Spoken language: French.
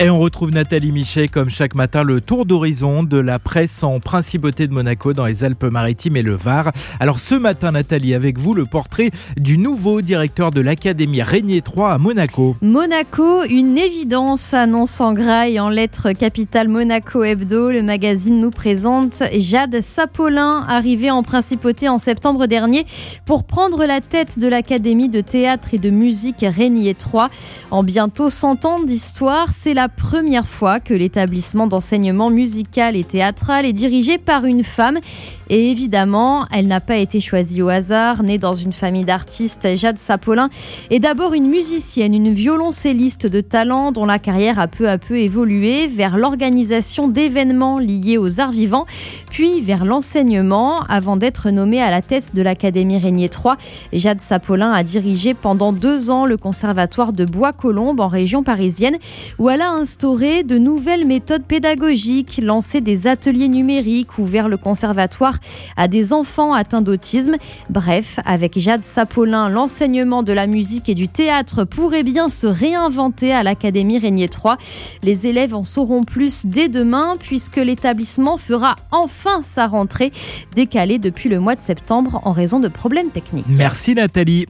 Et on retrouve Nathalie Michet comme chaque matin le tour d'horizon de la presse en principauté de Monaco dans les Alpes-Maritimes et le Var. Alors ce matin Nathalie avec vous le portrait du nouveau directeur de l'Académie Régnier 3 à Monaco. Monaco, une évidence annonce en graille en lettres capitale Monaco Hebdo. Le magazine nous présente Jade Sapolin arrivée en principauté en septembre dernier pour prendre la tête de l'Académie de théâtre et de musique Régnier 3. En bientôt 100 ans d'histoire, c'est la première fois que l'établissement d'enseignement musical et théâtral est dirigé par une femme. Et évidemment, elle n'a pas été choisie au hasard. Née dans une famille d'artistes, Jade Sapolin est d'abord une musicienne, une violoncelliste de talent dont la carrière a peu à peu évolué vers l'organisation d'événements liés aux arts vivants, puis vers l'enseignement avant d'être nommée à la tête de l'Académie Régnier 3. Jade Sapolin a dirigé pendant deux ans le conservatoire de Bois-Colombes en région parisienne où elle a instauré de nouvelles méthodes pédagogiques, lancé des ateliers numériques ouverts le conservatoire à des enfants atteints d'autisme. Bref, avec Jade Sapolin, l'enseignement de la musique et du théâtre pourrait bien se réinventer à l'Académie Régnier 3. Les élèves en sauront plus dès demain puisque l'établissement fera enfin sa rentrée décalée depuis le mois de septembre en raison de problèmes techniques. Merci Nathalie.